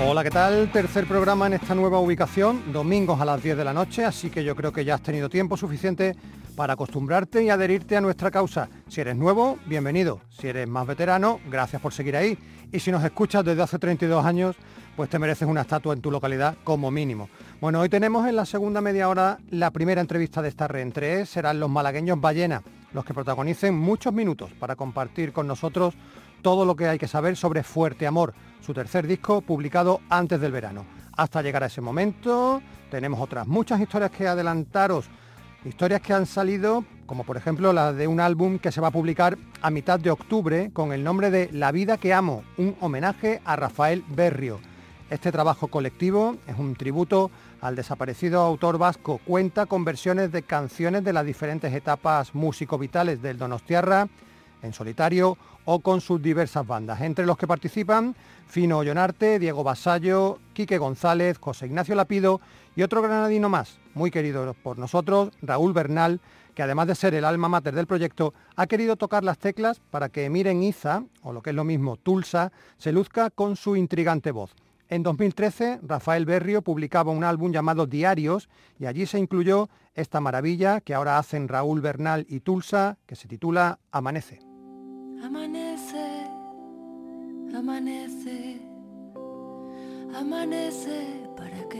Hola, ¿qué tal? Tercer programa en esta nueva ubicación, domingos a las 10 de la noche, así que yo creo que ya has tenido tiempo suficiente para acostumbrarte y adherirte a nuestra causa. Si eres nuevo, bienvenido. Si eres más veterano, gracias por seguir ahí. Y si nos escuchas desde hace 32 años, pues te mereces una estatua en tu localidad como mínimo. Bueno, hoy tenemos en la segunda media hora la primera entrevista de esta reentré. Serán los malagueños Ballena, los que protagonicen muchos minutos para compartir con nosotros todo lo que hay que saber sobre Fuerte Amor, su tercer disco publicado antes del verano. Hasta llegar a ese momento, tenemos otras muchas historias que adelantaros Historias que han salido, como por ejemplo la de un álbum que se va a publicar a mitad de octubre con el nombre de La vida que amo, un homenaje a Rafael Berrio. Este trabajo colectivo es un tributo al desaparecido autor vasco, cuenta con versiones de canciones de las diferentes etapas músico-vitales del Donostiarra, en solitario o con sus diversas bandas, entre los que participan Fino Ollonarte, Diego Basallo, Quique González, José Ignacio Lapido y otro granadino más, muy querido por nosotros, Raúl Bernal, que además de ser el alma mater del proyecto, ha querido tocar las teclas para que Miren Iza, o lo que es lo mismo, Tulsa, se luzca con su intrigante voz. En 2013, Rafael Berrio publicaba un álbum llamado Diarios y allí se incluyó esta maravilla que ahora hacen Raúl Bernal y Tulsa, que se titula Amanece. Amanece, amanece, amanece, ¿para qué?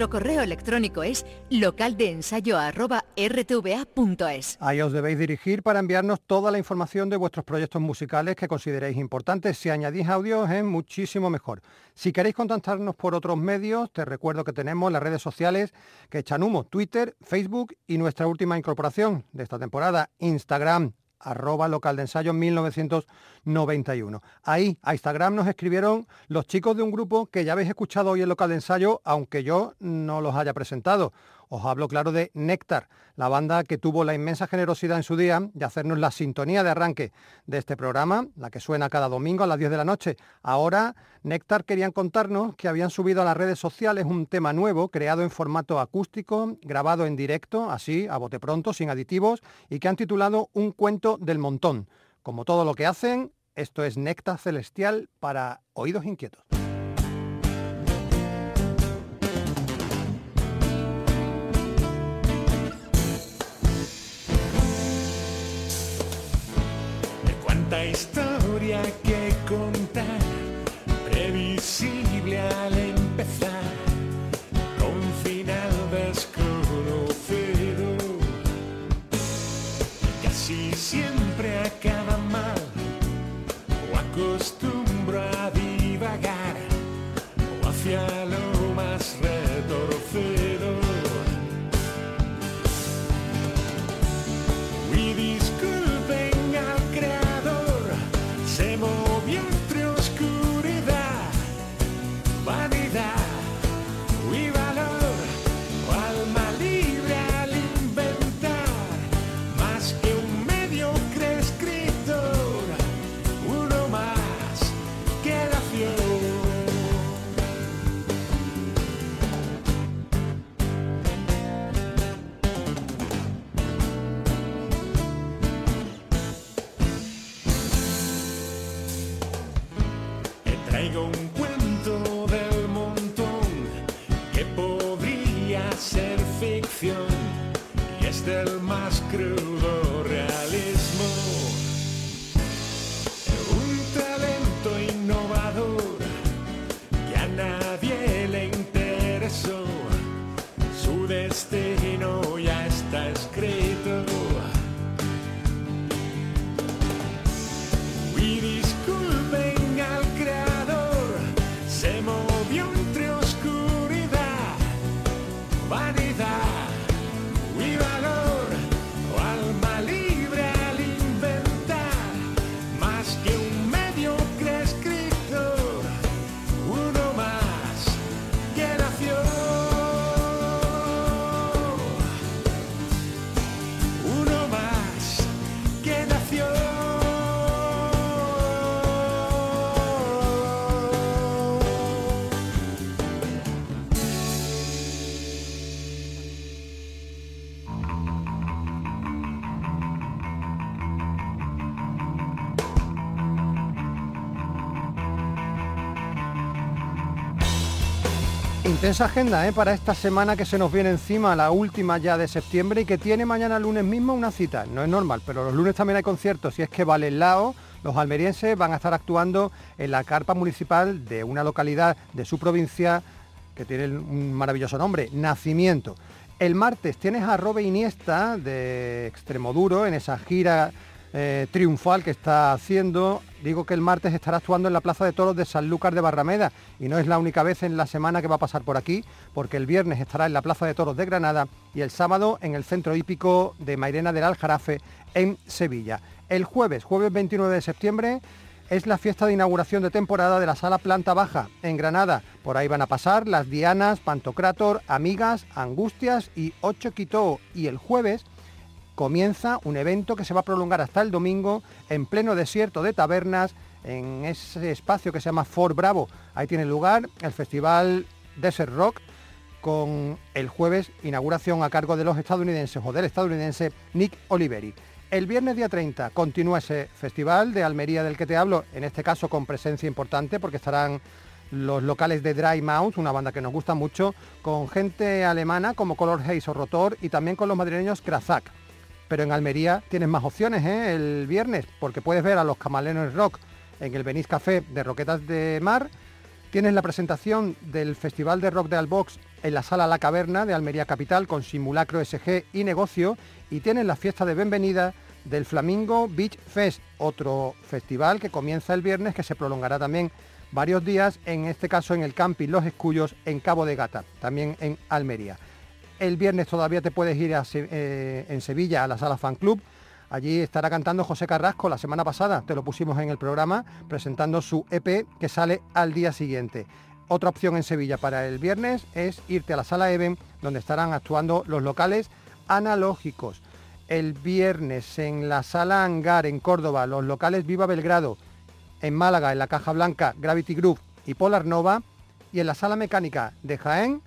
Nuestro correo electrónico es localdeensayo.rtva.es. Ahí os debéis dirigir para enviarnos toda la información de vuestros proyectos musicales que consideréis importantes. Si añadís audios es muchísimo mejor. Si queréis contactarnos por otros medios, te recuerdo que tenemos las redes sociales que echan humo, Twitter, Facebook y nuestra última incorporación de esta temporada, Instagram, arroba local de ensayo 1991. Ahí, a Instagram nos escribieron los chicos de un grupo que ya habéis escuchado hoy en local de ensayo, aunque yo no los haya presentado. Os hablo, claro, de Néctar, la banda que tuvo la inmensa generosidad en su día de hacernos la sintonía de arranque de este programa, la que suena cada domingo a las 10 de la noche. Ahora, Néctar querían contarnos que habían subido a las redes sociales un tema nuevo, creado en formato acústico, grabado en directo, así, a bote pronto, sin aditivos, y que han titulado Un cuento del montón. Como todo lo que hacen, esto es Néctar Celestial para oídos inquietos. Historia que Intensa agenda ¿eh? para esta semana que se nos viene encima, la última ya de septiembre y que tiene mañana lunes mismo una cita. No es normal, pero los lunes también hay conciertos y es que Valelao, los almerienses van a estar actuando en la carpa municipal de una localidad de su provincia que tiene un maravilloso nombre, Nacimiento. El martes tienes a Robe Iniesta de Extremoduro en esa gira eh, triunfal que está haciendo. Digo que el martes estará actuando en la Plaza de Toros de Sanlúcar de Barrameda y no es la única vez en la semana que va a pasar por aquí, porque el viernes estará en la Plaza de Toros de Granada y el sábado en el Centro Hípico de Mairena del Aljarafe en Sevilla. El jueves, jueves 29 de septiembre, es la fiesta de inauguración de temporada de la Sala Planta Baja en Granada. Por ahí van a pasar las Dianas, Pantocrátor, Amigas, Angustias y Ocho Quito. Y el jueves comienza un evento que se va a prolongar hasta el domingo en pleno desierto de tabernas, en ese espacio que se llama Fort Bravo. Ahí tiene lugar el festival Desert Rock con el jueves inauguración a cargo de los estadounidenses o del estadounidense Nick Oliveri. El viernes día 30 continúa ese festival de Almería del que te hablo, en este caso con presencia importante porque estarán los locales de Dry Mouse, una banda que nos gusta mucho, con gente alemana como Color Haze o Rotor y también con los madrileños Krazak. Pero en Almería tienes más opciones ¿eh? el viernes, porque puedes ver a los Camaleones Rock en el Venice Café de Roquetas de Mar. Tienes la presentación del Festival de Rock de Albox en la Sala La Caverna de Almería Capital con simulacro SG y negocio. Y tienes la fiesta de bienvenida del Flamingo Beach Fest, otro festival que comienza el viernes que se prolongará también varios días, en este caso en el camping Los Escullos en Cabo de Gata, también en Almería. El viernes todavía te puedes ir a eh, en Sevilla a la Sala Fan Club. Allí estará cantando José Carrasco la semana pasada, te lo pusimos en el programa, presentando su EP que sale al día siguiente. Otra opción en Sevilla para el viernes es irte a la sala Even, donde estarán actuando los locales analógicos. El viernes en la sala Hangar en Córdoba, los locales Viva Belgrado. En Málaga, en la Caja Blanca, Gravity Group y Polar Nova. Y en la sala mecánica de Jaén,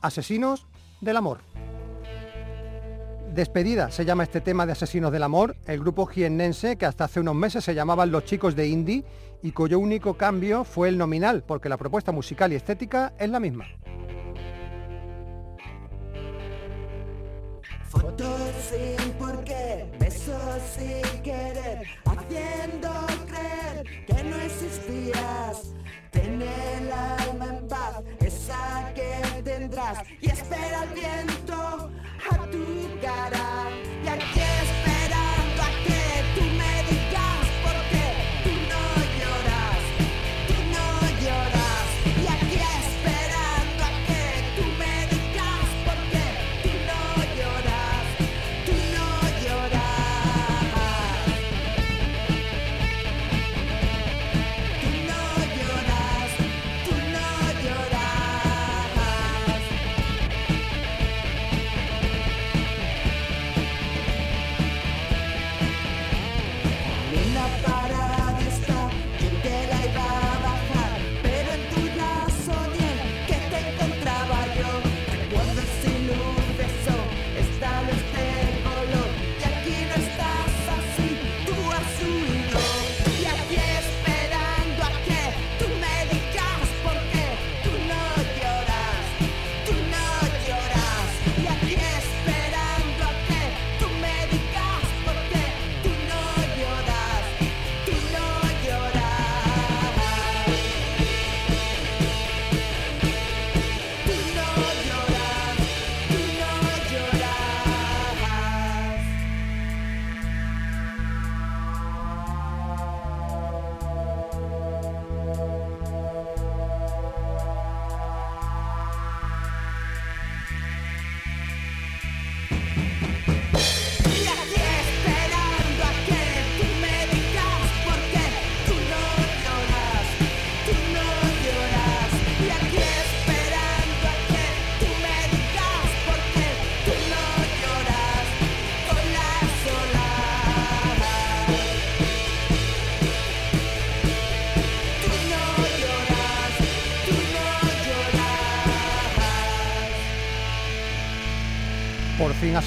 Asesinos del Amor. Despedida se llama este tema de Asesinos del Amor, el grupo jiennense que hasta hace unos meses se llamaban Los Chicos de Indie y cuyo único cambio fue el nominal, porque la propuesta musical y estética es la misma. Fotos sin por qué, besos sin querer, haciendo creer que no existías. El alma en paz, y espera el viento a tu cara.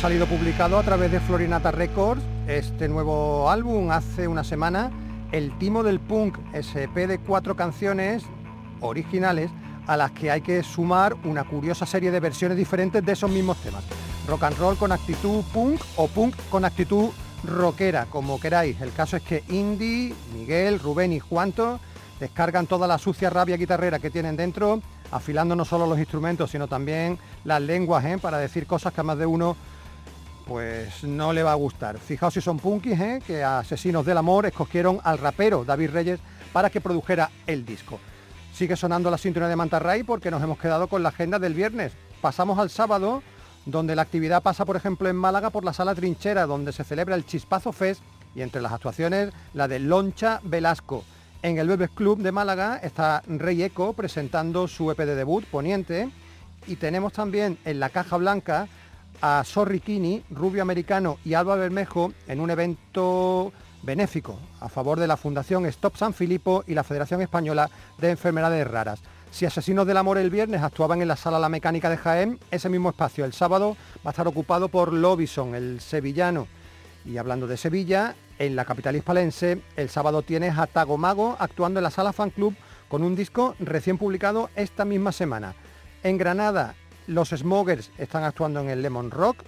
Salido publicado a través de Florinata Records este nuevo álbum hace una semana, El Timo del Punk, SP de cuatro canciones originales a las que hay que sumar una curiosa serie de versiones diferentes de esos mismos temas. Rock and roll con actitud punk o punk con actitud rockera, como queráis. El caso es que Indy, Miguel, Rubén y Juanto descargan toda la sucia rabia guitarrera que tienen dentro, afilando no solo los instrumentos, sino también las lenguas, ¿eh? para decir cosas que a más de uno pues no le va a gustar. Fijaos si son punkis, ¿eh? que a Asesinos del Amor escogieron al rapero David Reyes para que produjera el disco. Sigue sonando la sintonía de Mantarray porque nos hemos quedado con la agenda del viernes. Pasamos al sábado, donde la actividad pasa, por ejemplo, en Málaga por la Sala Trinchera, donde se celebra el Chispazo Fest y entre las actuaciones la de Loncha Velasco. En el Bebes Club de Málaga está Rey Eco presentando su EP de debut, Poniente, y tenemos también en la Caja Blanca a Sorry Kini, Rubio Americano y Alba Bermejo en un evento benéfico a favor de la Fundación Stop San Filipo y la Federación Española de Enfermedades Raras. Si Asesinos del Amor el viernes actuaban en la Sala La Mecánica de Jaén, ese mismo espacio el sábado va a estar ocupado por Lobison, el sevillano. Y hablando de Sevilla, en la capital hispalense, el sábado tienes a Tago Mago actuando en la Sala Fan Club con un disco recién publicado esta misma semana. En Granada, los Smokers están actuando en el Lemon Rock,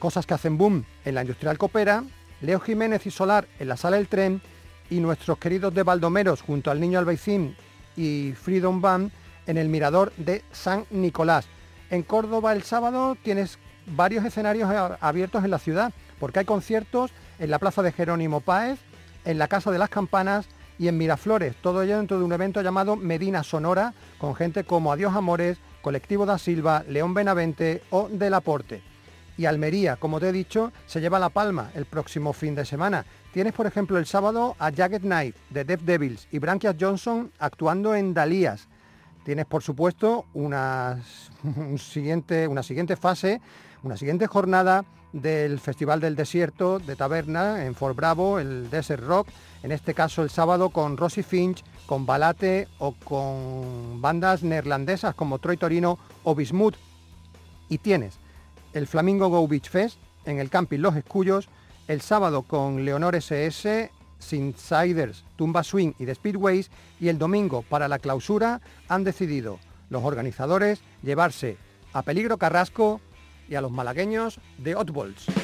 Cosas que hacen boom en la Industrial Copera, Leo Jiménez y Solar en la Sala del Tren y nuestros queridos de Baldomeros junto al Niño Albaicín y Freedom Band en el Mirador de San Nicolás. En Córdoba el sábado tienes varios escenarios abiertos en la ciudad, porque hay conciertos en la Plaza de Jerónimo Páez, en la Casa de las Campanas y en Miraflores, todo ello dentro de un evento llamado Medina Sonora, con gente como Adiós Amores, Colectivo da Silva, León Benavente o Del Aporte. Y Almería, como te he dicho, se lleva la palma el próximo fin de semana. Tienes, por ejemplo, el sábado a Jagged Knife de Death Devils y Branquias Johnson actuando en Dalías. Tienes, por supuesto, unas- un siguiente, una siguiente fase, una siguiente jornada del Festival del Desierto de Taberna en Fort Bravo, el Desert Rock, en este caso el sábado con Rosy Finch, con Balate o con bandas neerlandesas como Troy Torino o Bismuth. Y tienes el Flamingo Go Beach Fest en el camping Los Escullos, el sábado con Leonor SS, Synthsiders, Tumba Swing y The Speedways y el domingo para la clausura han decidido los organizadores llevarse a Peligro Carrasco y a los malagueños de Oddballs.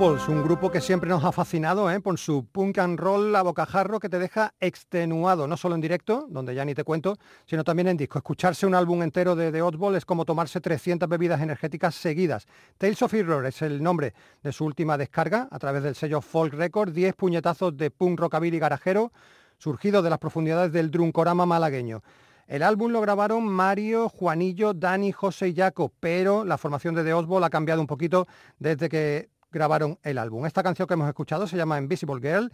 Un grupo que siempre nos ha fascinado ¿eh? por su punk and roll a bocajarro que te deja extenuado, no solo en directo, donde ya ni te cuento, sino también en disco. Escucharse un álbum entero de The Oddball es como tomarse 300 bebidas energéticas seguidas. Tales of Error es el nombre de su última descarga a través del sello Folk Record, 10 puñetazos de punk rockabilly garajero, surgido de las profundidades del drunkorama malagueño. El álbum lo grabaron Mario, Juanillo, Dani, José y Jaco, pero la formación de The Oswald ha cambiado un poquito desde que grabaron el álbum. Esta canción que hemos escuchado se llama Invisible Girl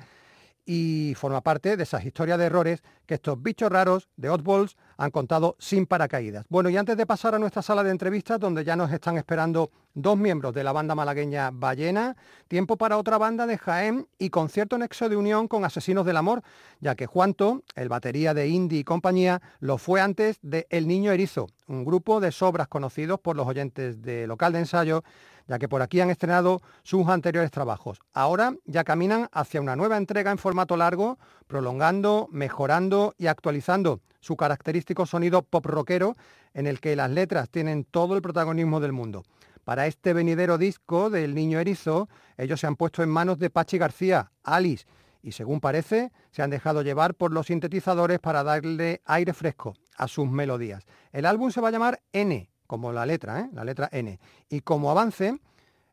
y forma parte de esas historias de errores que estos bichos raros de Oddballs han contado sin paracaídas. Bueno, y antes de pasar a nuestra sala de entrevistas, donde ya nos están esperando dos miembros de la banda malagueña Ballena, tiempo para otra banda de Jaén y con cierto nexo de unión con Asesinos del Amor, ya que Juanto, el batería de Indie y compañía, lo fue antes de El Niño Erizo, un grupo de sobras conocidos por los oyentes de local de ensayo ya que por aquí han estrenado sus anteriores trabajos. Ahora ya caminan hacia una nueva entrega en formato largo, prolongando, mejorando y actualizando su característico sonido pop rockero en el que las letras tienen todo el protagonismo del mundo. Para este venidero disco del Niño Erizo, ellos se han puesto en manos de Pachi García, Alice, y según parece, se han dejado llevar por los sintetizadores para darle aire fresco a sus melodías. El álbum se va a llamar N, como la letra, ¿eh? la letra N. Y como avance,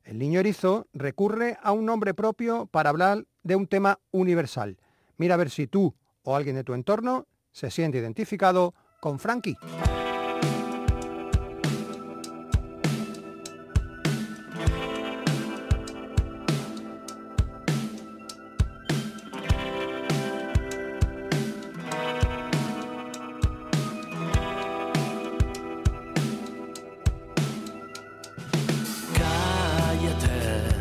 el niño erizo recurre a un nombre propio para hablar de un tema universal. Mira a ver si tú o alguien de tu entorno se siente identificado con Frankie. Cállate,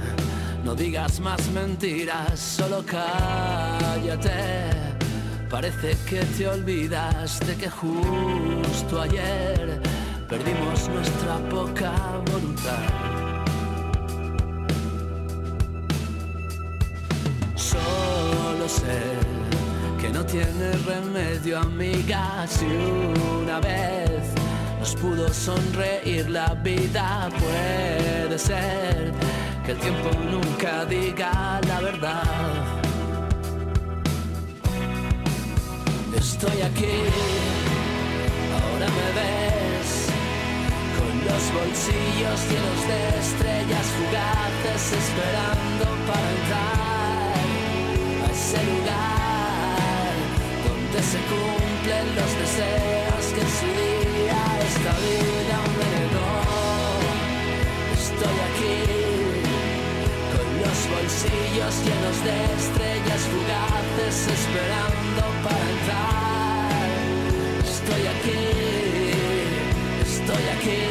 no digas más mentiras, solo cállate. Parece que te olvidas de que justo ayer perdimos nuestra poca voluntad. Solo sé que no tiene remedio, amiga, si una vez nos pudo sonreír la vida, puede ser que el tiempo nunca diga la verdad. Estoy aquí, ahora me ves, con los bolsillos llenos de estrellas fugaces esperando para entrar a ese lugar donde se cumplen los deseos que en su día esta vida me negó. Estoy aquí bolsillos llenos de estrellas fugaces esperando para entrar. Estoy aquí, estoy aquí.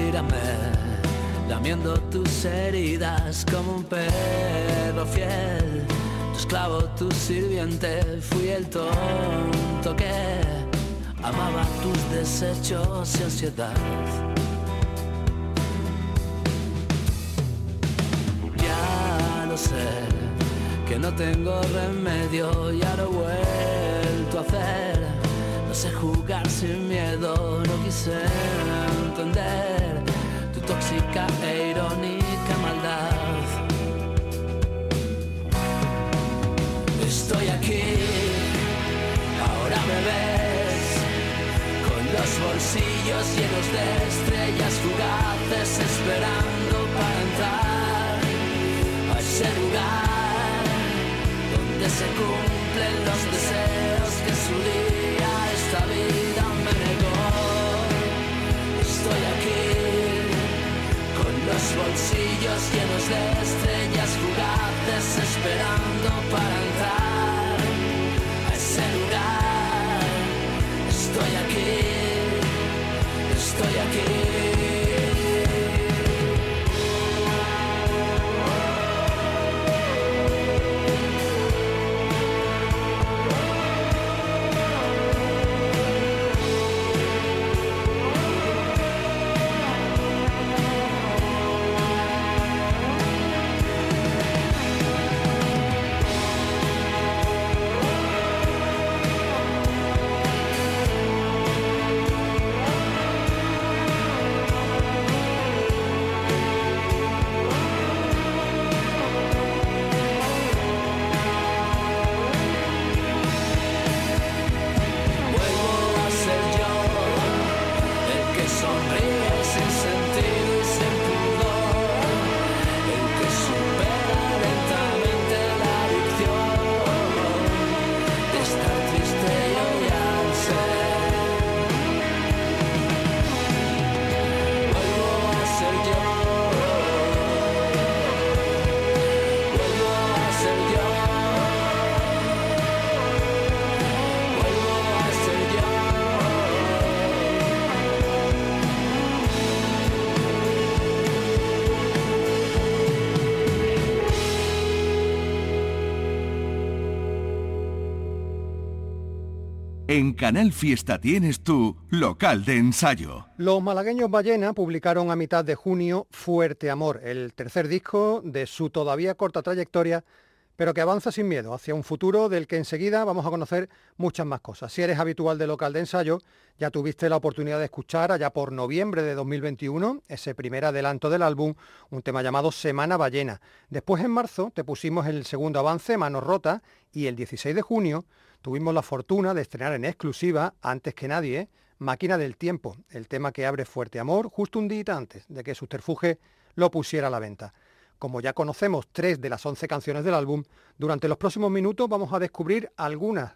Mírame, lamiendo tus heridas como un perro fiel. Tu esclavo, tu sirviente, fui el tonto que amaba tus desechos y ansiedad. Ya lo sé, que no tengo remedio, ya lo he vuelto a hacer. No sé jugar sin miedo, no quise entender tu tóxica e irónica maldad. Estoy aquí, bolsillos llenos de estrellas fugaces esperando para entrar a ese lugar donde se cumplen los deseos que su día esta vida me negó. Estoy aquí con los bolsillos llenos de estrellas fugaces esperando para entrar a ese lugar. Estoy aquí, Canal Fiesta tienes tu local de ensayo. Los malagueños Ballena publicaron a mitad de junio Fuerte Amor, el tercer disco de su todavía corta trayectoria, pero que avanza sin miedo hacia un futuro del que enseguida vamos a conocer muchas más cosas. Si eres habitual de local de ensayo, ya tuviste la oportunidad de escuchar allá por noviembre de 2021 ese primer adelanto del álbum, un tema llamado Semana Ballena. Después en marzo te pusimos el segundo avance, Manos Rota, y el 16 de junio tuvimos la fortuna de estrenar en exclusiva, antes que nadie, Máquina del Tiempo, el tema que abre Fuerte Amor justo un día antes de que Subterfuge lo pusiera a la venta. Como ya conocemos tres de las once canciones del álbum, durante los próximos minutos vamos a descubrir algunas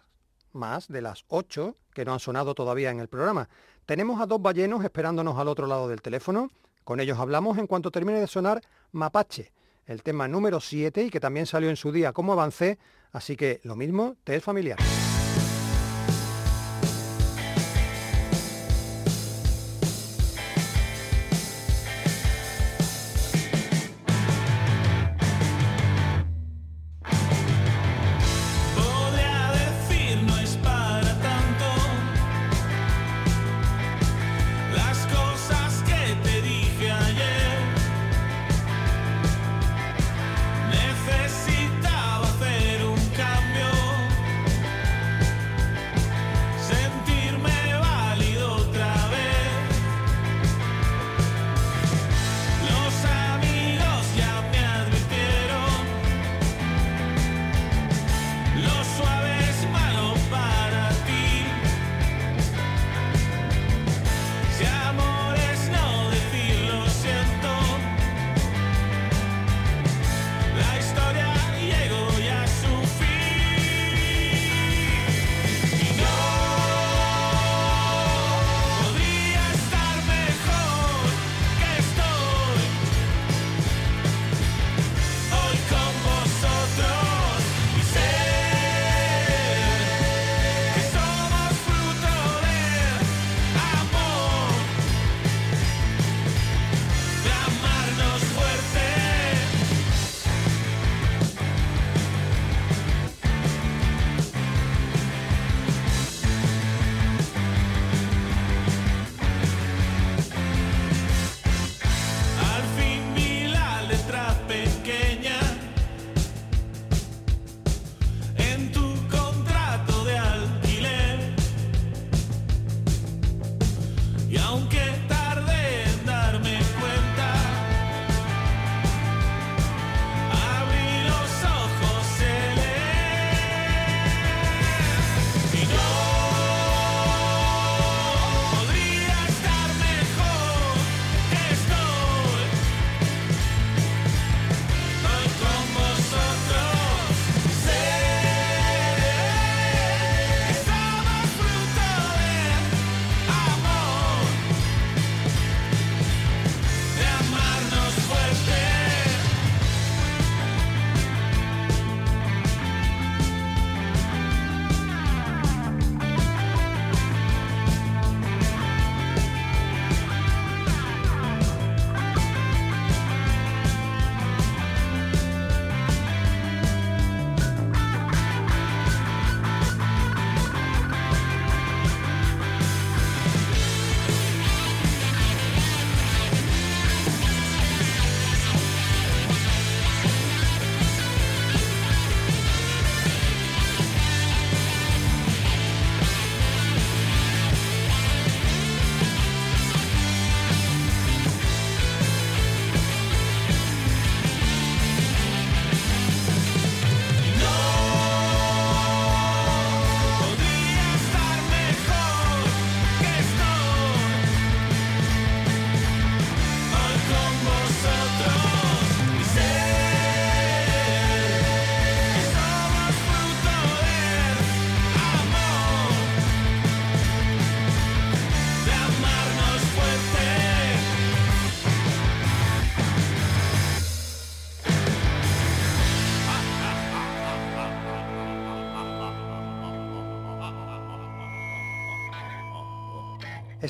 más de las ocho que no han sonado todavía en el programa. Tenemos a dos ballenos esperándonos al otro lado del teléfono. Con ellos hablamos en cuanto termine de sonar Mapache, el tema número 7 y que también salió en su día como avancé, así que lo mismo te es familiar.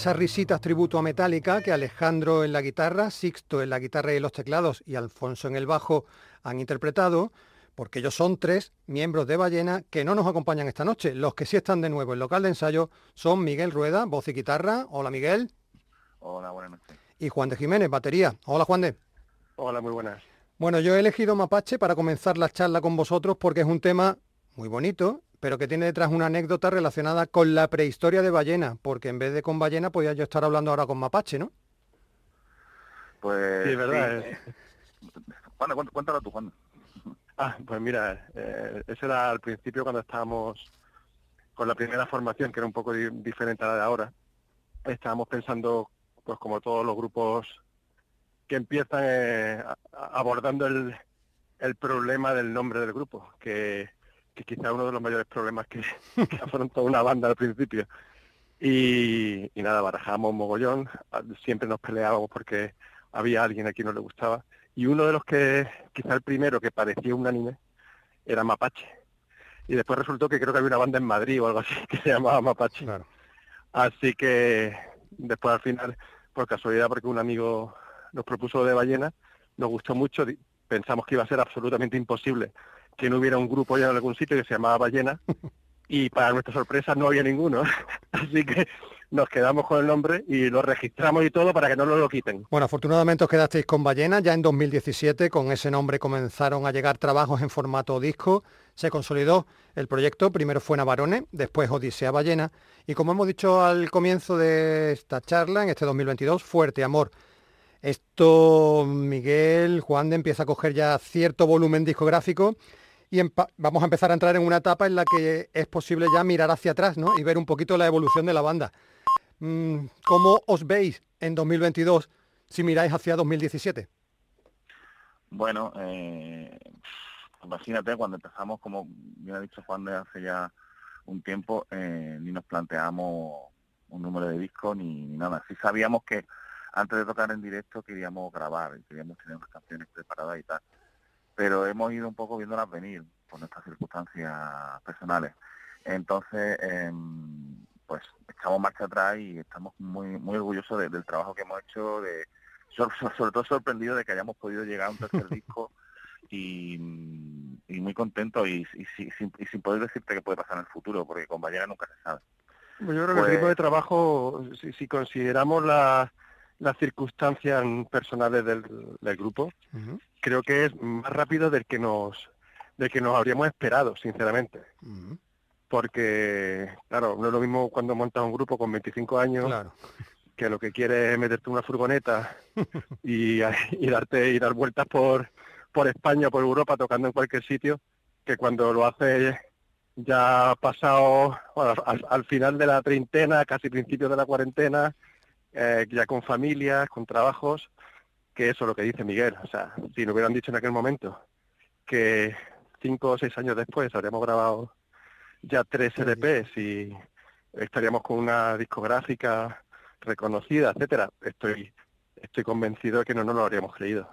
Esas risitas tributo a Metallica que Alejandro en la guitarra, Sixto en la guitarra y los teclados y Alfonso en el bajo han interpretado, porque ellos son tres miembros de Ballena que no nos acompañan esta noche. Los que sí están de nuevo en local de ensayo son Miguel Rueda, voz y guitarra. Hola Miguel. Hola, buenas noches. Y Juan de Jiménez, batería. Hola Juan de. Hola, muy buenas. Bueno, yo he elegido Mapache para comenzar la charla con vosotros porque es un tema muy bonito, pero que tiene detrás una anécdota relacionada con la prehistoria de ballena, porque en vez de con ballena podía yo estar hablando ahora con mapache, ¿no? Pues Sí, es verdad. sí. eh. Cuéntalo tú, Juan. Ah, pues mira, eh, eso era al principio cuando estábamos con la primera formación, que era un poco di- diferente a la de ahora. Estábamos pensando, pues como todos los grupos que empiezan eh, abordando el, el problema del nombre del grupo, que, que quizá uno de los mayores problemas que, que afrontó una banda al principio. Y, y nada, barajamos mogollón, siempre nos peleábamos porque había alguien a quien no le gustaba. Y uno de los que, quizá el primero que parecía un anime, era Mapache. Y después resultó que creo que había una banda en Madrid o algo así que se llamaba Mapache. Claro. Así que después al final, por casualidad, porque un amigo nos propuso de ballena, nos gustó mucho, pensamos que iba a ser absolutamente imposible que no hubiera un grupo ya en algún sitio que se llamaba Ballena y para nuestra sorpresa no había ninguno. Así que nos quedamos con el nombre y lo registramos y todo para que no nos lo quiten. Bueno, afortunadamente os quedasteis con Ballena. Ya en 2017 con ese nombre comenzaron a llegar trabajos en formato disco. Se consolidó el proyecto. Primero fue Navarone, después Odisea Ballena. Y como hemos dicho al comienzo de esta charla, en este 2022, Fuerte Amor. Esto, Miguel, Juan de empieza a coger ya cierto volumen discográfico y vamos a empezar a entrar en una etapa en la que es posible ya mirar hacia atrás ¿no? y ver un poquito la evolución de la banda. Mm, ¿Cómo os veis en 2022 si miráis hacia 2017? Bueno, eh, imagínate cuando empezamos, como bien ha dicho Juan de hace ya un tiempo, eh, ni nos planteamos un número de disco ni, nada. Sí sabíamos que antes de tocar en directo queríamos grabar queríamos tener unas canciones preparadas y tal. Pero hemos ido un poco viéndolas venir por nuestras circunstancias personales. Entonces, em, pues echamos marcha atrás y estamos muy muy orgullosos de- del trabajo que hemos hecho, de sobre, sobre todo sorprendido de que hayamos podido llegar a un tercer disco y, y muy contento y, y si- sin, y sin poder decirte qué puede pasar en el futuro, porque con Ballena nunca se sabe. Pues yo creo que Pues- el ritmo de trabajo, si, si consideramos la- las circunstancias personales del, del grupo, creo que es más rápido del que nos del que nos habríamos esperado, sinceramente. Porque, claro, no es lo mismo cuando montas un grupo con 25 años Claro. que lo que quieres es meterte en una furgoneta y, y darte y dar vueltas por, por España, por Europa, tocando en cualquier sitio, que cuando lo haces ya pasado bueno, al, al final de la treintena, casi principios de la cuarentena, eh, ya con familias, con trabajos, que eso es lo que dice Miguel. O sea, si nos hubieran dicho en aquel momento que cinco o seis años después habríamos grabado ya tres LPs y estaríamos con una discográfica reconocida, etcétera, estoy estoy convencido de que no nos lo habríamos creído.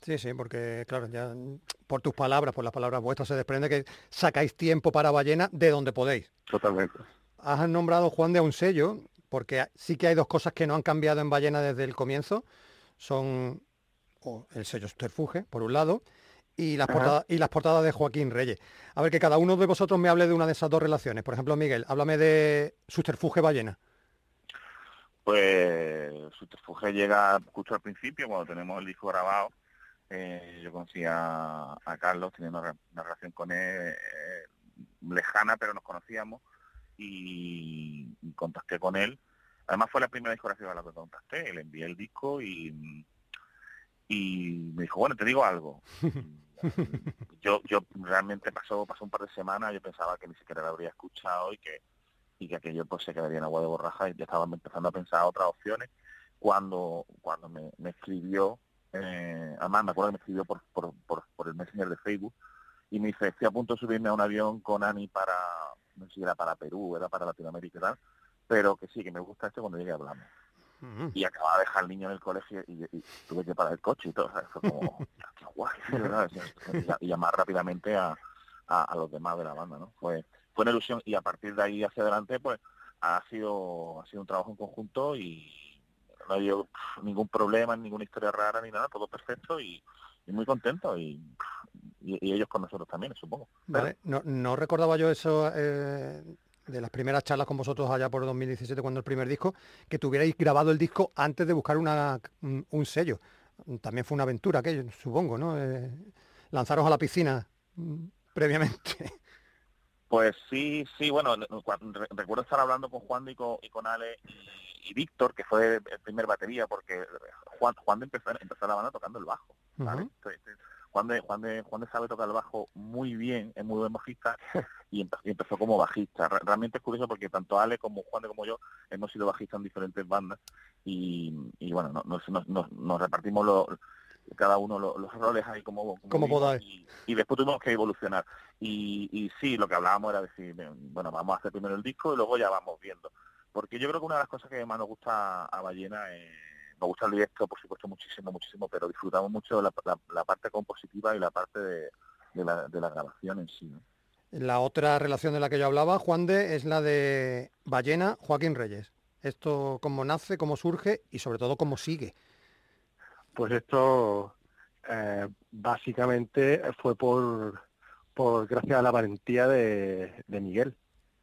Sí, sí, porque claro, ya por tus palabras, por las palabras vuestras, se desprende que sacáis tiempo para Ballena de donde podéis. Totalmente. Has nombrado, Juan, de un sello, porque sí que hay dos cosas que no han cambiado en Ballena desde el comienzo. Son el sello Subterfuge, por un lado, y las, portadas, y las portadas de Joaquín Reyes. A ver, que cada uno de vosotros me hable de una de esas dos relaciones. Por ejemplo, Miguel, háblame de Subterfuge Ballena. Pues Subterfuge llega justo al principio, cuando tenemos el disco grabado. Eh, yo conocí a, a Carlos, tenía una relación con él eh, lejana, pero nos conocíamos y, y contacté con él. Además fue la primera discografía a la que contacté, le envié el disco y, y me dijo, bueno, te digo algo. yo yo realmente pasó pasó un par de semanas, yo pensaba que ni siquiera lo habría escuchado y que y que aquello pues se quedaría en agua de borraja y ya estaba empezando a pensar otras opciones cuando cuando me, me escribió eh, además me acuerdo que me escribió por, por, por, por el messenger de Facebook y me dice estoy a punto de subirme a un avión con Ani para no sé si era para Perú era para Latinoamérica y tal pero que sí que me gusta esto cuando llegue hablamos Ujú. y acababa de dejar al niño en el colegio y, y tuve que parar el coche y todo, ¿sabes? Fue como, qué guay, ¿verdad? Y, y llamar rápidamente a, a, a los demás de la banda, ¿no? Fue, fue una ilusión y a partir de ahí hacia adelante, pues, ha sido ha sido un trabajo en conjunto y no ha habido ningún problema, ninguna historia rara ni nada, todo perfecto y, y muy contento y, y- y ellos con nosotros también, supongo. Vale, no, no recordaba yo eso eh, de las primeras charlas con vosotros allá por 2017, cuando el primer disco, que tuvierais grabado el disco antes de buscar una, un, sello. También fue una aventura aquello, supongo, ¿no? Eh, lanzaros a la piscina mm, previamente. Pues sí, sí, bueno, recuerdo estar hablando con Juan y con, y con Ale y, y Víctor, que fue el primer batería, porque Juan, Juan empezó, empezó la banda tocando el bajo, Juan de, Juan de, Juan de sabe tocar el bajo muy bien, es muy buen bajista y, empe- y empezó como bajista. Re- Realmente es curioso porque tanto Ale como Juan de como yo hemos sido bajistas en diferentes bandas y, y bueno, no- nos, nos, nos- nos repartimos los cada uno lo- los roles ahí como, Como podáis. y, y después tuvimos que evolucionar y, y sí lo que hablábamos era decir bueno vamos a hacer primero el disco y luego ya vamos viendo porque yo creo que una de las cosas que más nos gusta a Ballena es nos gusta el directo por supuesto muchísimo muchísimo pero disfrutamos mucho la, la- la parte compositiva y la parte de, de la, de la grabación en sí ¿no? La otra relación de la que yo hablaba, Juan de, es la de Ballena Joaquín Reyes. Esto cómo nace, cómo surge y sobre todo cómo sigue. Pues esto eh, básicamente fue por, por gracias a la valentía de, de Miguel.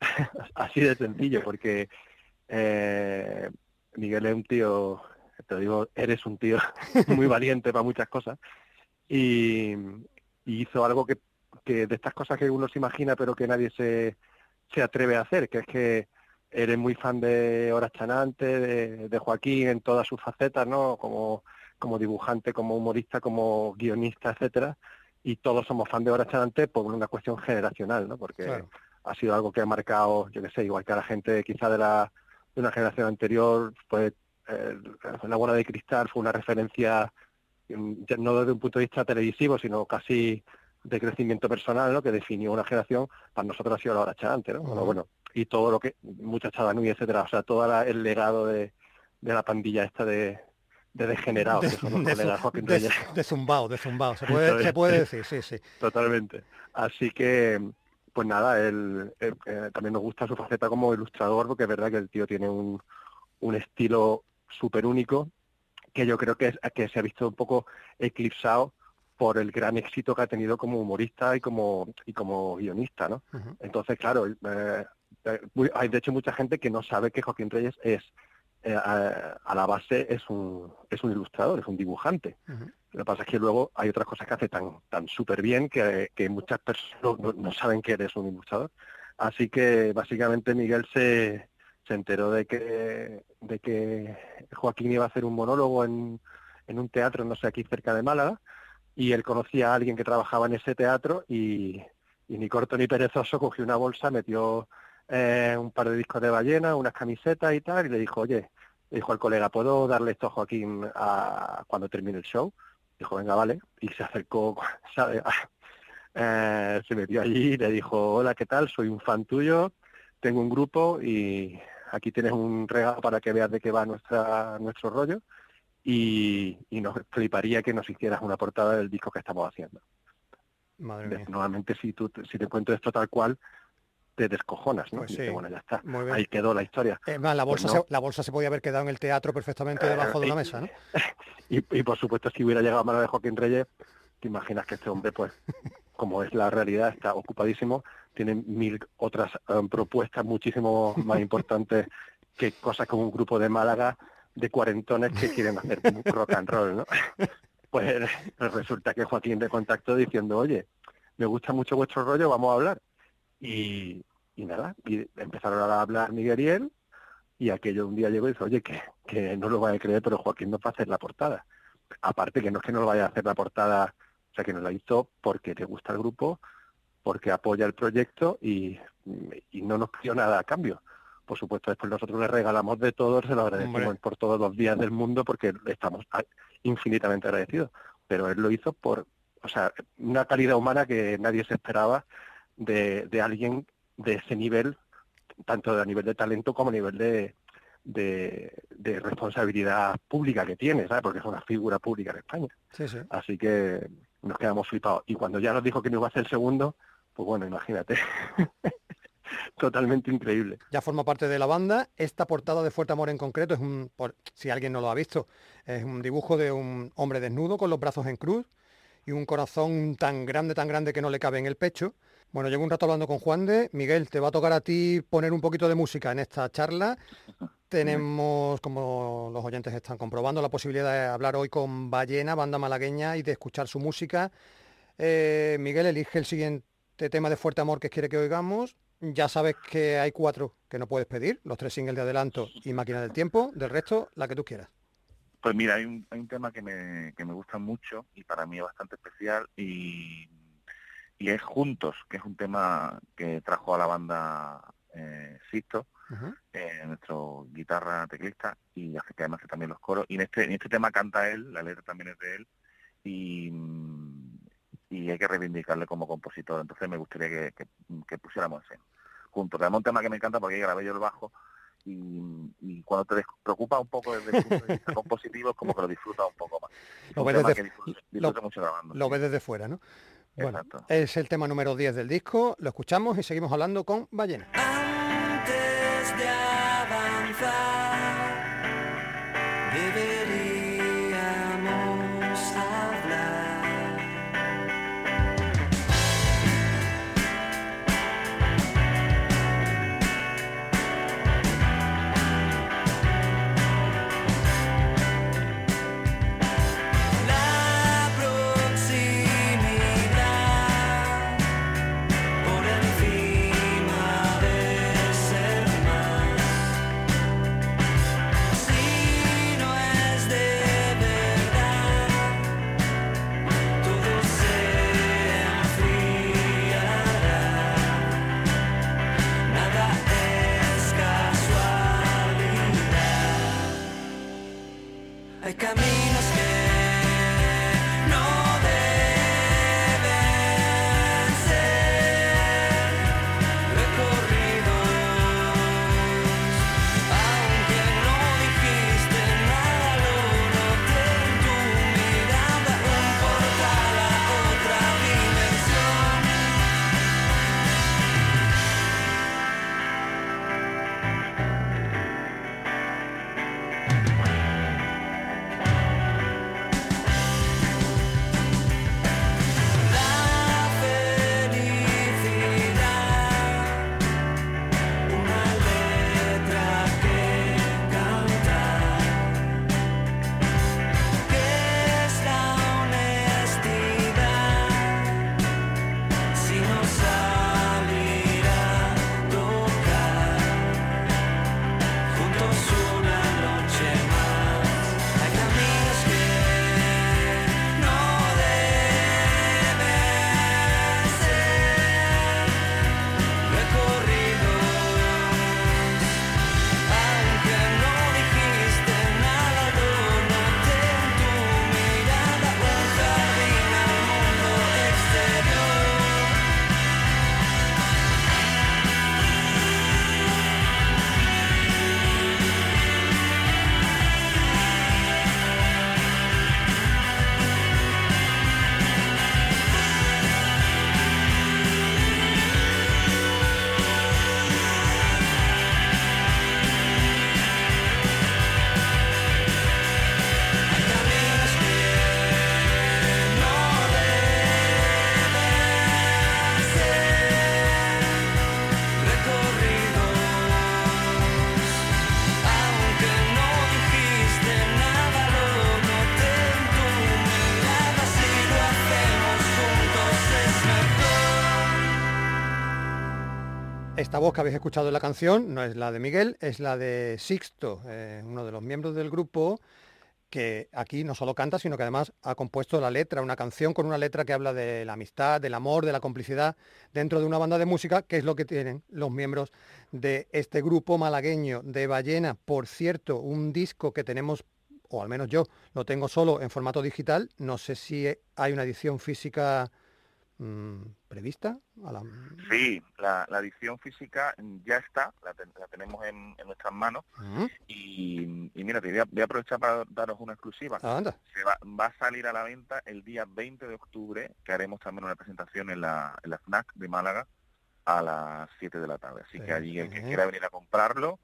Así de sencillo, porque eh, Miguel es un tío, te digo, eres un tío muy valiente para muchas cosas. Y, y hizo algo que, que de estas cosas que uno se imagina pero que nadie se, se atreve a hacer, que es que eres muy fan de Horas Chanante, de, de Joaquín en todas sus facetas, ¿no? Como, como dibujante, como humorista, como guionista, etcétera, y todos somos fan de Horas Chanante por una cuestión generacional, ¿no? Porque Claro. ha sido algo que ha marcado, yo qué sé, igual que a la gente quizá de la de una generación anterior, pues La bola de cristal fue una referencia mm, ya no desde un punto de vista televisivo, sino casi de crecimiento personal, ¿no? Que definió una generación, para nosotros ha sido la hora antes, ¿no? Bueno, bueno, y todo lo que, muchachada nui, etcétera, o sea, todo la- el legado de, de la pandilla esta de, de degenerados, que son los de, colegas Joaquín de- Reyes. de zumbao, de zumbao. Se puede, se puede decir, sí, sí. Totalmente. Así que, pues nada, él, él, eh, también nos gusta su faceta como ilustrador, porque es verdad que el tío tiene un, un estilo súper único, que yo creo que, es, que se ha visto un poco eclipsado por el gran éxito que ha tenido como humorista y como, y como guionista, ¿no? Entonces, claro, eh, eh, hay de hecho mucha gente que no sabe que Joaquín Reyes es, eh, a, a la base, es un, es un ilustrador, es un dibujante. Lo que pasa es que luego hay otras cosas que hace tan tan súper bien que, que muchas personas no- no saben que eres un ilustrador. Así que básicamente Miguel se, se enteró de que, de que Joaquín iba a hacer un monólogo en, en un teatro, no sé, aquí cerca de Málaga, y él conocía a alguien que trabajaba en ese teatro y, ni corto ni perezoso cogió una bolsa, metió eh, un par de discos de ballena, unas camisetas y tal, y le dijo, oye, le dijo al colega, ¿puedo darle esto a Joaquín a, cuando termine el show? Dijo, venga, vale. Y se acercó, ¿sabe? Eh, se metió allí y le dijo, hola, ¿qué tal? Soy un fan tuyo, tengo un grupo y aquí tienes un regalo para que veas de qué va nuestra, nuestro rollo y, y nos fliparía que nos hicieras una portada del disco que estamos haciendo. Madre mía. Normalmente si tú si te cuento esto tal cual, te descojonas, ¿no? Pues Y sí. bueno, ya está. Muy bien. Ahí quedó la historia. Más, la Pues bolsa, no. se, la bolsa se podía haber quedado en el teatro perfectamente Eh, debajo de una mesa, ¿no? Y, y por supuesto, si hubiera llegado a mano de Joaquín Reyes, te imaginas que este hombre, pues, como es la realidad, está ocupadísimo, tiene mil otras eh, propuestas muchísimo más importantes que cosas como un grupo de Málaga de cuarentones que quieren hacer rock and roll, ¿no? Pues resulta que Joaquín de contactó diciendo, oye, me gusta mucho vuestro rollo, vamos a hablar. Y, y nada, y empezaron a hablar Miguel y él, y aquello un día llegó y dice, oye, que, que no lo vaya a creer, pero Joaquín nos va a hacer la portada. Aparte que no es que no lo vaya a hacer la portada, o sea, que nos la hizo porque le gusta el grupo, porque apoya el proyecto y, y no nos pidió nada a cambio. Por supuesto, después nosotros le regalamos de todo, se lo agradecemos Hombre. por todos los días del mundo porque estamos infinitamente agradecidos. Pero él lo hizo por, o sea, una calidad humana que nadie se esperaba de, de alguien de ese nivel, tanto a nivel de talento como a nivel de, de, de responsabilidad pública que tiene, ¿sabes? Porque es una figura pública en España. Sí, sí. Así que nos quedamos flipados. Y cuando ya nos dijo que no iba a ser el segundo, pues bueno, imagínate. totalmente increíble. Ya forma parte de la banda. Esta portada de Fuerte Amor en concreto es un, si alguien no lo ha visto, es un dibujo de un hombre desnudo con los brazos en cruz y un corazón tan grande, tan grande que no le cabe en el pecho. Bueno, llevo un rato hablando con Juan de. Miguel, te va a tocar a ti poner un poquito de música en esta charla. Tenemos, como los oyentes están comprobando, la posibilidad de hablar hoy con Ballena, banda malagueña, y de escuchar su música. Eh, Miguel, elige el siguiente tema de Fuerte Amor que quiere que oigamos. Ya sabes que hay cuatro que no puedes pedir, los tres singles de adelanto y Máquina del Tiempo. Del resto, la que tú quieras. Pues mira, hay un, hay un tema que me, que me gusta mucho y para mí es bastante especial y, y es Juntos, que es un tema que trajo a la banda eh, Sisto, eh, nuestro guitarra teclista, y hace que además hace también los coros. Y en este, en este tema canta él, la letra también es de él, y, mm, y hay que reivindicarle como compositor. Entonces me gustaría que, que, que pusiéramos en juntos. Además un tema que me encanta porque ahí grabé yo el bajo y, y cuando te despreocupa un poco desde el punto de vista compositivo es como que lo disfrutas un poco más. Es Lo ves desde- que lo- disfruto mucho grabando. Lo sí. ves desde fuera, ¿no? Bueno, Exacto. es el tema número 10 del disco, lo escuchamos y seguimos hablando con Ballena. Esta voz que habéis escuchado en la canción no es la de Miguel, es la de Sixto, eh, uno de los miembros del grupo que aquí no solo canta, sino que además ha compuesto la letra, una canción con una letra que habla de la amistad, del amor, de la complicidad dentro de una banda de música, que es lo que tienen los miembros de este grupo malagueño de Ballena. Por cierto, un disco que tenemos, o al menos yo lo tengo solo en formato digital, no sé si hay una edición física mm, prevista. A la- Sí, la, la edición física ya está, la, ten- la tenemos en, en nuestras manos y, y mira, te voy a, voy a aprovechar para daros una exclusiva. anda. Se va, va a salir a la venta el día 20 de octubre, que haremos también una presentación en la, en la FNAC de Málaga a las 7 de la tarde. Así que allí el que quiera venir a comprarlo,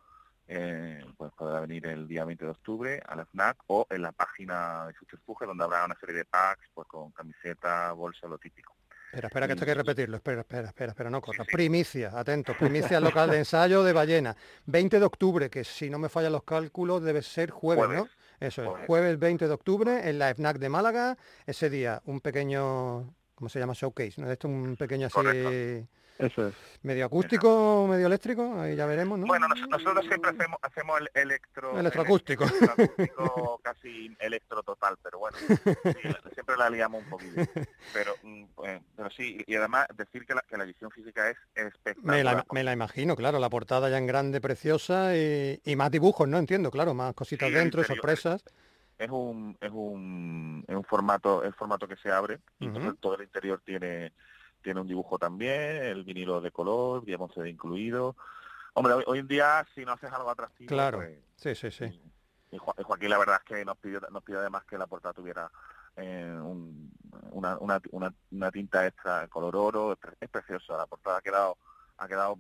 eh, pues podrá venir el día 20 de octubre a la FNAC o en la página de Future donde habrá una serie de packs pues con camiseta, bolsa, lo típico. Espera, espera, que esto hay que repetirlo. Espera, espera, espera, espera, no corra. Primicia, atento, primicia local de ensayo de ballena. 20 de octubre, que si no me fallan los cálculos debe ser jueves, ¿no? Eso es, jueves 20 de octubre en la FNAC de Málaga. Ese día un pequeño, ¿cómo se llama? Showcase, ¿no? Esto un pequeño así... Eso es. Medio acústico, medio eléctrico, ahí ya veremos, ¿no? Bueno, nosotros siempre hacemos, hacemos el electro... Electroacústico. Electroacústico casi electro total, pero bueno, siempre la liamos un poquito. Pero, mm, pero sí, y además decir que la, que la edición física es espectacular. Me la, me la, imagino, claro, la portada ya en grande, preciosa y, y más dibujos, ¿no? Entiendo, claro, más cositas dentro, sorpresas. Es un, es un, es un formato, el formato que se abre, y todo el interior tiene tiene un dibujo también, el vinilo de color, digamos, se incluido. Hombre, hoy, en día si no haces algo atractivo, claro, pues, sí, sí, sí. Y, Joaquín la verdad es que nos pidió, nos pidió además que la portada tuviera eh, una, una, una, tinta extra color oro, es, es preciosa, la portada ha quedado, ha quedado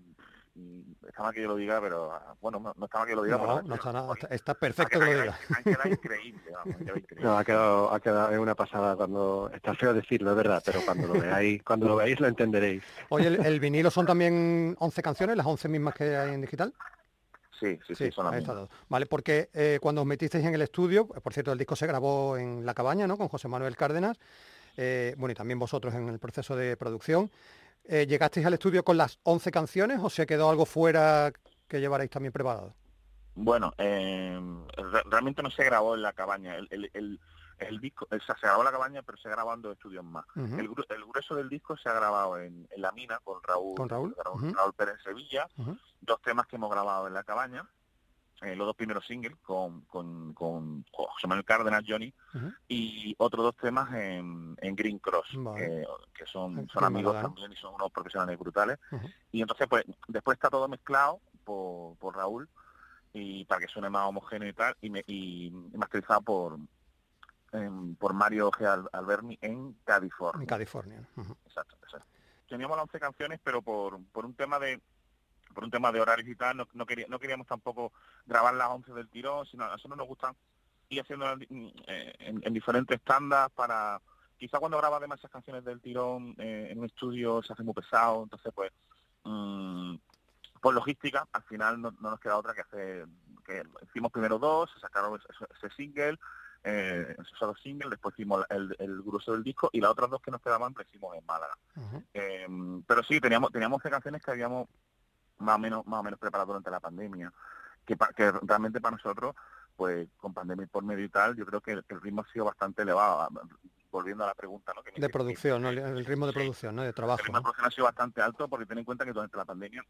está mal que yo lo diga, pero ah, bueno, no, está mal que lo diga. No, no está nada, está, perfecto que lo diga. Ha quedado increíble, vamos, increíble. No, ha quedado, ha quedado en una pasada cuando, está feo decirlo, es verdad, pero cuando lo veáis, cuando lo veáis lo entenderéis. Oye, ¿el, vinilo son también 11 canciones, las 11 mismas que hay en digital? Sí, sí, sí, son las mismas. Vale, porque eh, cuando os metisteis en el estudio, por cierto, el disco se grabó en La Cabaña, ¿no? Con José Manuel Cárdenas, eh, bueno, y también vosotros en el proceso de producción. Eh, ¿Llegasteis al estudio con las 11 canciones o se quedó algo fuera que llevaréis también preparado? Bueno, eh, realmente no se grabó en la cabaña. El, el, el, disco, o sea, se grabó en la cabaña, pero se grabando estudios más. el, grueso del disco se ha grabado en, La Mina con Raúl, ¿Con Raúl? Raúl, Pérez Sevilla. Dos temas que hemos grabado en la cabaña eh, los dos primeros singles con, con, con José Manuel Cárdenas, Johnny, y otros dos temas en, en Green Cross, que son, son amigos también y son unos profesionales brutales. Y entonces, pues, después está todo mezclado por, por Raúl, y para que suene más homogéneo y tal, y, me, y masterizado por, em, por Mario G. Alberni en California. En California. Exacto, exacto. Teníamos las 11 canciones, pero por, por un tema de por un tema de horarios y tal, no, no, no queríamos tampoco grabar las 11 del tirón, sino a nosotros nos gustan ir haciendo eh, en, diferentes tandas para... Quizá cuando grabas demasiadas canciones del tirón eh, en un estudio se hace muy pesado, entonces pues mm, por logística al final no, nos queda otra que hacer que hicimos primero dos, se sacaron ese, single, eh, esos dos singles, después hicimos el, el, grueso del disco y las otras dos que nos quedaban lo hicimos en Málaga. Eh, pero sí, teníamos teníamos canciones que habíamos más o menos más o menos preparado durante la pandemia. Que, que realmente para nosotros pues con pandemia por medio y tal yo creo que el, ritmo ha sido bastante elevado. Volviendo a la pregunta ¿no? de producción ¿no? el ritmo de producción ¿no? de trabajo el ritmo de producción ha sido bastante alto porque ten en cuenta que durante la pandemia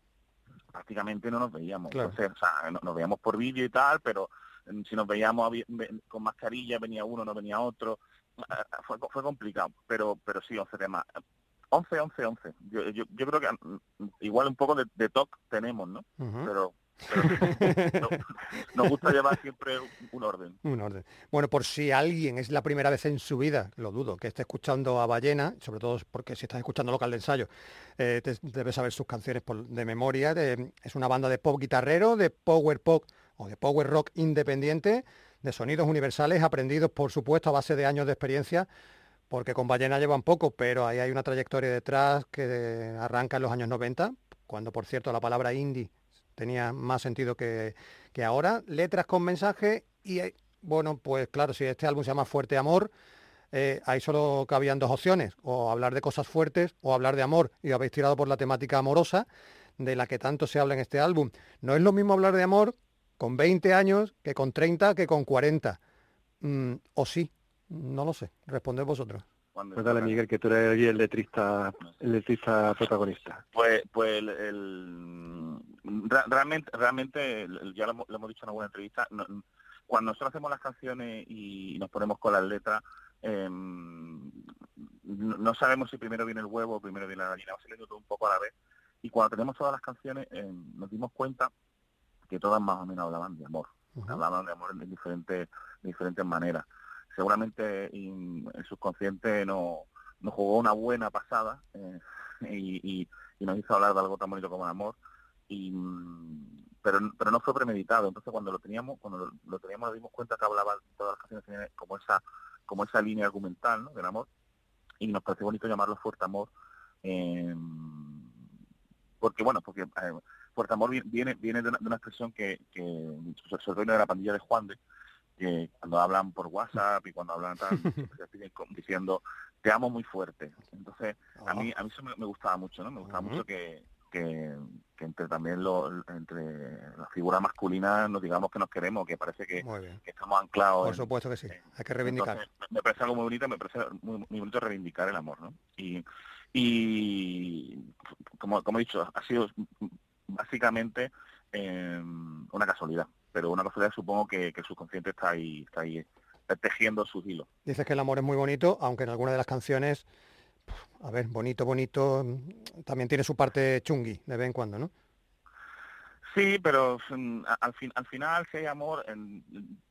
prácticamente no nos veíamos. O sea, nos veíamos por vídeo y tal pero mm, si nos veíamos con mascarilla venía uno no venía otro fue, fue complicado. Pero pero sí 11 temas 11, 11, 11. Yo, yo, yo creo que mm, igual un poco de, de TOC tenemos, ¿no? Pero, nos gusta llevar siempre un orden. Un orden. Bueno, por si alguien es la primera vez en su vida, lo dudo, que esté escuchando a Ballena, sobre todo porque si estás escuchando local de ensayo, eh, debes saber sus canciones de memoria. es una banda de pop guitarrero, de power pop o de power rock independiente, de sonidos universales aprendidos, por supuesto, a base de años de experiencia porque con Ballena llevan poco, pero ahí hay una trayectoria detrás que arranca en los años 90, cuando por cierto la palabra indie tenía más sentido que, ahora. Letras con mensaje y eh, bueno, pues claro, si este álbum se llama Fuerte Amor, eh, ahí solo cabían dos opciones, o hablar de cosas fuertes o hablar de amor, y habéis tirado por la temática amorosa, de la que tanto se habla en este álbum. No es lo mismo hablar de amor con 20 años que con 30 que con 40. Mm, o sí, no lo sé, responded vosotros. Pues dale, Miguel, que tú eres el letrista, el letrista protagonista. Pues, pues el, realmente, realmente, ya lo, hemos dicho en alguna entrevista, cuando nosotros hacemos las canciones y nos ponemos con las letras, em, no sabemos si primero viene el huevo o primero viene la gallina, va saliendo todo un poco a la vez. Y cuando tenemos todas las canciones, em, nos dimos cuenta que todas más o menos hablaban de amor, hablaban de amor en diferentes, de diferentes maneras seguramente el subconsciente no, nos jugó una buena pasada eh, y, nos hizo hablar de algo tan bonito como el amor y mm, pero pero no fue premeditado. Entonces cuando lo teníamos cuando lo, teníamos nos dimos cuenta que hablaba todas las canciones como esa como esa línea argumental del amor y nos pareció bonito llamarlo fuerte amor eh, porque bueno porque eh, fuerte amor vi- viene viene de una, de una expresión que, que sobre de la pandilla de Juan de que cuando hablan por WhatsApp y cuando hablan tal, diciendo te amo muy fuerte entonces a mí a mí eso me, me gustaba mucho no me gustaba mucho que, que, que entre también lo, entre las figuras masculinas nos digamos que nos queremos que parece que, estamos anclados Por en- supuesto que sí. Hay que reivindicar. entonces, me- me parece algo muy bonito, me parece muy, muy bonito reivindicar el amor, ¿no? Y, y como, como he dicho, ha sido básicamente eh, una casualidad, pero una casualidad supongo que, que el subconsciente está ahí, está ahí eh, tejiendo sus hilos. Dices que el amor es muy bonito, aunque en alguna de las canciones, a ver, bonito, bonito, mm, también tiene su parte chungui de vez en cuando, ¿no? Sí, pero mm, al fin, al final si hay amor, en-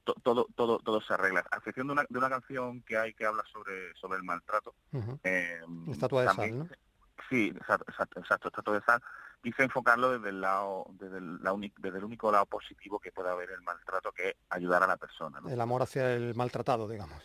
to- todo, todo, todo se arregla. A excepción de una, de una canción que hay que habla sobre, sobre el maltrato. Ujú. eh, Estatua de sal, ¿no? Sí, exacto, exacto, exacto, estatua de sal. Quise enfocarlo desde el lado, desde el, la uni- desde el único lado positivo que puede haber el maltrato, que es ayudar a la persona, ¿no? El amor hacia el maltratado, digamos.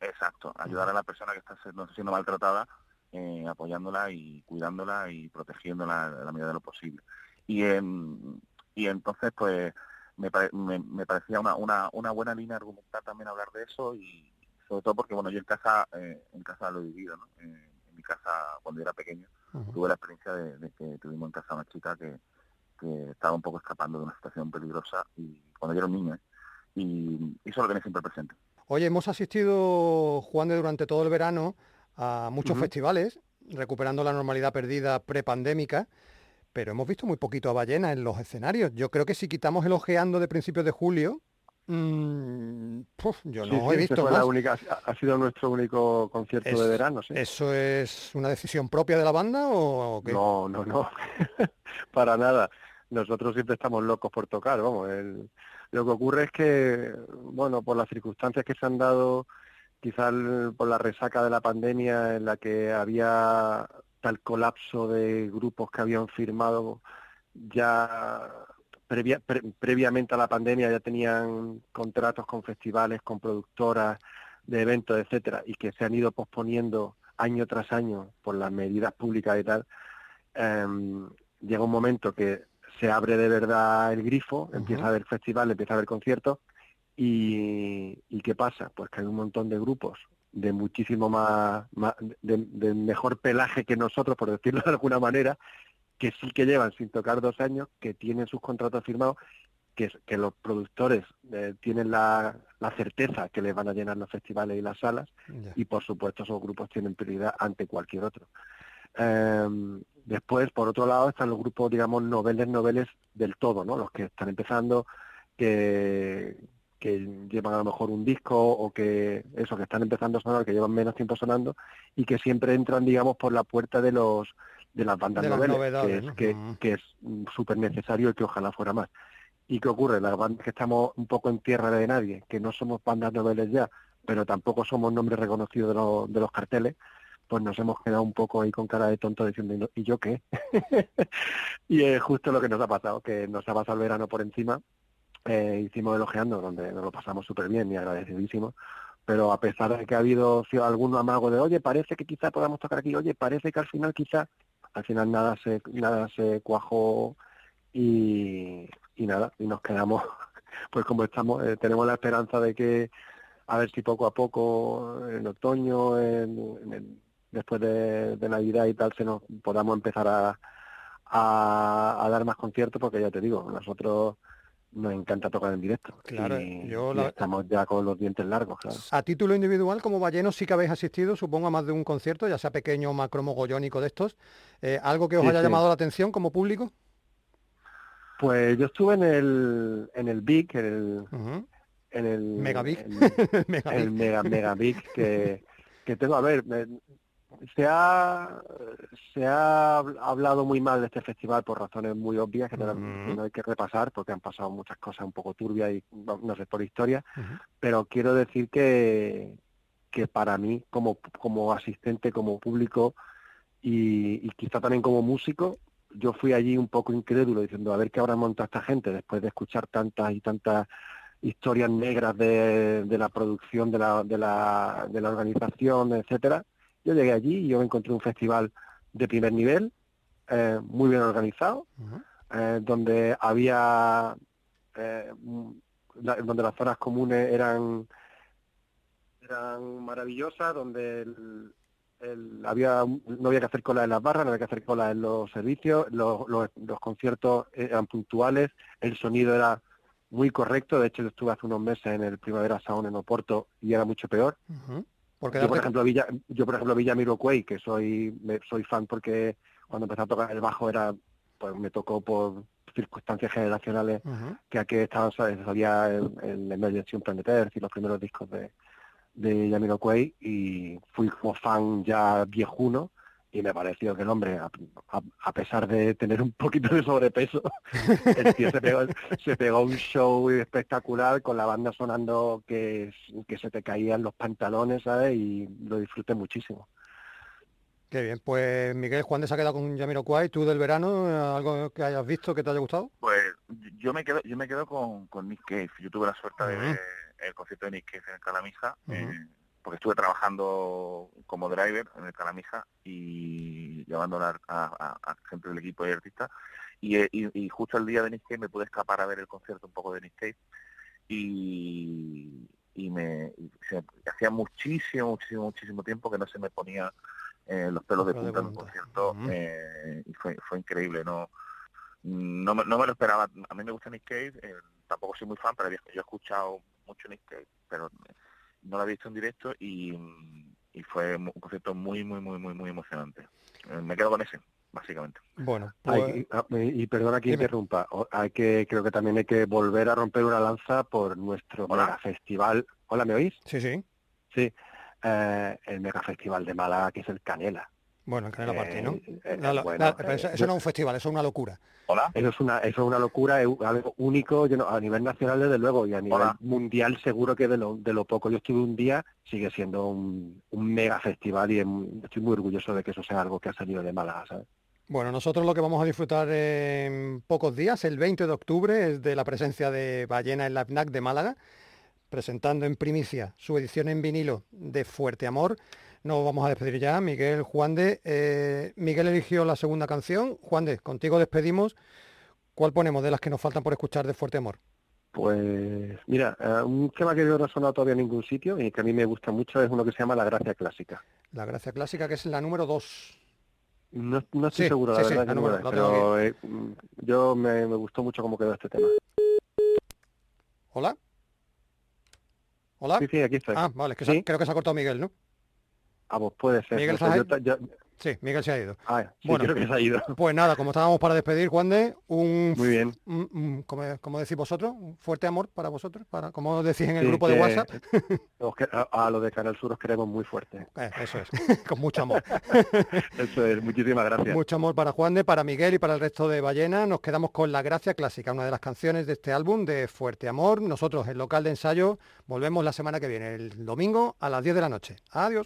Exacto, ayudar a la persona que está siendo, siendo maltratada, eh, apoyándola y cuidándola y protegiéndola a la medida de lo posible. Y, em, y entonces, pues, me, pare- me, me parecía una, una, una buena línea argumental también hablar de eso y sobre todo porque, bueno, yo en casa, eh, en casa lo he vivido, ¿no? Eh, en mi casa, cuando yo era pequeño, Tuve la experiencia de, de que tuvimos en casa una chica que, que estaba un poco escapando de una situación peligrosa y cuando yo era un niño, ¿eh? y, eso lo tenía siempre presente. Oye, hemos asistido, Juan, de durante todo el verano a muchos festivales, recuperando la normalidad perdida prepandémica, pero hemos visto muy poquito a Ballena en los escenarios. Yo creo que si quitamos el ojeando de principios de julio, mm, puf, yo no sí, he visto más. la única, ha sido nuestro único concierto Es- de verano, sí. ¿Eso es una decisión propia de la banda o qué? No, no, no, para nada. Nosotros siempre estamos locos por tocar, vamos. el- lo que ocurre es que, bueno, por las circunstancias que se han dado, quizás por la resaca de la pandemia en la que había tal colapso de grupos que habían firmado ya previa- pre- previamente a la pandemia, ya tenían contratos con festivales, con productoras de eventos, etcétera, y que se han ido posponiendo año tras año por las medidas públicas y tal, em, llega un momento que se abre de verdad el grifo, empieza a haber festivales, empieza a haber conciertos, y, ¿y qué pasa? Pues que hay un montón de grupos de muchísimo más, más- de, de mejor pelaje que nosotros, por decirlo de alguna manera, que sí que llevan sin tocar dos años, que tienen sus contratos firmados, que, los productores eh, tienen la, la certeza que les van a llenar los festivales y las salas, y por supuesto esos grupos tienen prioridad ante cualquier otro. Em, después, por otro lado, están los grupos, digamos, noveles, noveles del todo, ¿no? Los que están empezando, que, que llevan a lo mejor un disco o que eso, que están empezando a sonar, que llevan menos tiempo sonando y que siempre entran, digamos, por la puerta de los de las bandas De las noveles, novedades, que es, ¿no? que, Mm. que es súper necesario y que ojalá fuera más. ¿Y qué ocurre? Las bandas que estamos un poco en tierra de nadie, que no somos bandas noveles ya, pero tampoco somos nombres reconocidos de, los- de los carteles, pues nos hemos quedado un poco ahí con cara de tonto diciendo, "¿Y no- ¿y yo qué? y es justo lo que nos ha pasado, que nos ha pasado el verano por encima, eh, hicimos elogiando, donde nos lo pasamos súper bien y agradecidísimos, pero a pesar de que ha habido sido algún amago de, oye, parece que quizá podamos tocar aquí, oye, parece que al final quizá, al final nada se, nada se cuajó y, y nada, y nos quedamos, pues como estamos, eh, tenemos la esperanza de que a ver si poco a poco, en otoño, en- después de, Navidad y tal, se nos podamos empezar a, a dar más conciertos, porque ya te digo, nosotros nos encanta tocar en directo. Claro, y, yo y la- estamos ya con los dientes largos, claro. A título individual, como Balleno, sí que habéis asistido, supongo, a más de un concierto, ya sea pequeño o macro mogollónico de estos. Eh, ¿Algo que os Sí, haya sí. llamado la atención como público? Pues yo estuve en el, en el Big, en el, en el Mega en- Mega el Big. Mega Mega Big que, que tengo a ver se ha se ha hablado muy mal de este festival por razones muy obvias que no, hay que repasar porque han pasado muchas cosas un poco turbias y no sé por historia. Pero quiero decir que que para mí como como asistente como público y, y quizá también como músico, yo fui allí un poco incrédulo diciendo a ver qué habrá montado esta gente después de escuchar tantas y tantas historias negras de, de la producción de la, de, la, de la organización, etcétera. Yo llegué allí y yo encontré un festival de primer nivel, eh, muy bien organizado, eh, donde había eh, la- donde las zonas comunes eran eran maravillosas, donde el- el- había no había que hacer cola en las barras, no había que hacer cola en los servicios, los, los, los conciertos eran puntuales, el sonido era muy correcto, de hecho yo estuve hace unos meses en el Primavera Sound en Oporto y era mucho peor. Porque Yo por ejemplo Villa, yo por ejemplo Villamiroquai, que soy me- soy fan porque cuando empecé a tocar el bajo era pues me tocó por circunstancias generacionales que aquí estaban ¿sabes? salía el, el Emergency on Planet y los primeros discos de de Jamiroquai y fui como fan ya viejuno y me pareció que el hombre, a, a- a pesar de tener un poquito de sobrepeso, el tío se pegó, se pegó un show espectacular con la banda sonando que, que se te caían los pantalones, ¿sabes? Y lo disfruté muchísimo. Qué bien, pues Miguel Juan de se ha quedado con Jamiroquai, tú del verano, algo que hayas visto que te haya gustado. Pues yo me quedo, yo me quedo con, con Nick Cave. Yo tuve la suerte de ver el concierto de Nick Cave en Ujú. eh, porque estuve trabajando como driver en el Calamija y llevando a, a- a gente del equipo de artistas. Y, eh, y, y justo el día de Nick Cave me pude escapar a ver el concierto un poco de Nick Cave y, y me y se- hacía muchísimo, muchísimo, muchísimo tiempo que no se me ponía eh, los pelos de punta en un concierto eh, y fue, fue increíble, no no me, no me lo esperaba. A mí me gusta Nick Cave, eh, tampoco soy muy fan, pero yo he escuchado mucho Nick Cave, pero no lo había visto en directo y, y fue un concierto muy, muy, muy, muy, muy emocionante. Eh, me quedo con ese, básicamente. Bueno, pues ah, y, y perdona que Dime. interrumpa, hay que creo que también hay que volver a romper una lanza por nuestro Hola. mega festival. Hola, ¿me oís? sí, sí. Sí, eh, el mega festival de Málaga que es el Canela. Bueno, en Canela Party, ¿no? Eh, eh, La- la- bueno, la- pero eh, eso, no es un festival, eso es una locura. Hola. Eso es una, eso es una locura, es algo único, yo no- a nivel nacional desde luego, y a nivel Hola. mundial seguro que de lo, de lo poco yo estuve un día, sigue siendo un, un mega festival y estoy muy orgulloso de que eso sea algo que ha salido de Málaga, ¿sabes? Bueno, nosotros lo que vamos a disfrutar en pocos días, el 20 de octubre, es de la presencia de Ballena en la FNAC de Málaga, presentando en primicia su edición en vinilo de Fuerte Amor. Nos vamos a despedir ya, Miguel Juan de. eh, Miguel eligió la segunda canción. Juan de, contigo despedimos. ¿Cuál ponemos de las que nos faltan por escuchar de Fuerte Amor? Pues mira, eh, un tema que no ha sonado todavía en ningún sitio y que a mí me gusta mucho es uno que se llama La Gracia Clásica. La gracia clásica, que es la número 2. No, no estoy Sí, seguro, la sí, verdad, la número- es, pero eh, mm, yo me, me gustó mucho cómo quedó este tema. ¿Hola? ¿Hola? Sí, sí, aquí estoy. Ah, vale, que ha- creo que se ha cortado Miguel, ¿no? Ah, pues puede ser. Miguel no sé, yo Sí, Miguel se ha ido. ah, sí, Bueno. creo que se ha ido. Pues nada, como estábamos para despedir, Juan de, un, Muy bien. un- un- como, como decís vosotros, un fuerte amor para vosotros, para como decís en el Sí, grupo de WhatsApp. que- a, a los de Canal Sur os queremos muy fuerte. Eh, eso es, con mucho amor. Eso es, muchísimas gracias. Mucho amor para Juan de, para Miguel y para el resto de Ballena. Nos quedamos con La Gracia Clásica, una de las canciones de este álbum de Fuerte Amor. Nosotros, el local de ensayo, volvemos la semana que viene, el domingo a las 10 de la noche. Adiós.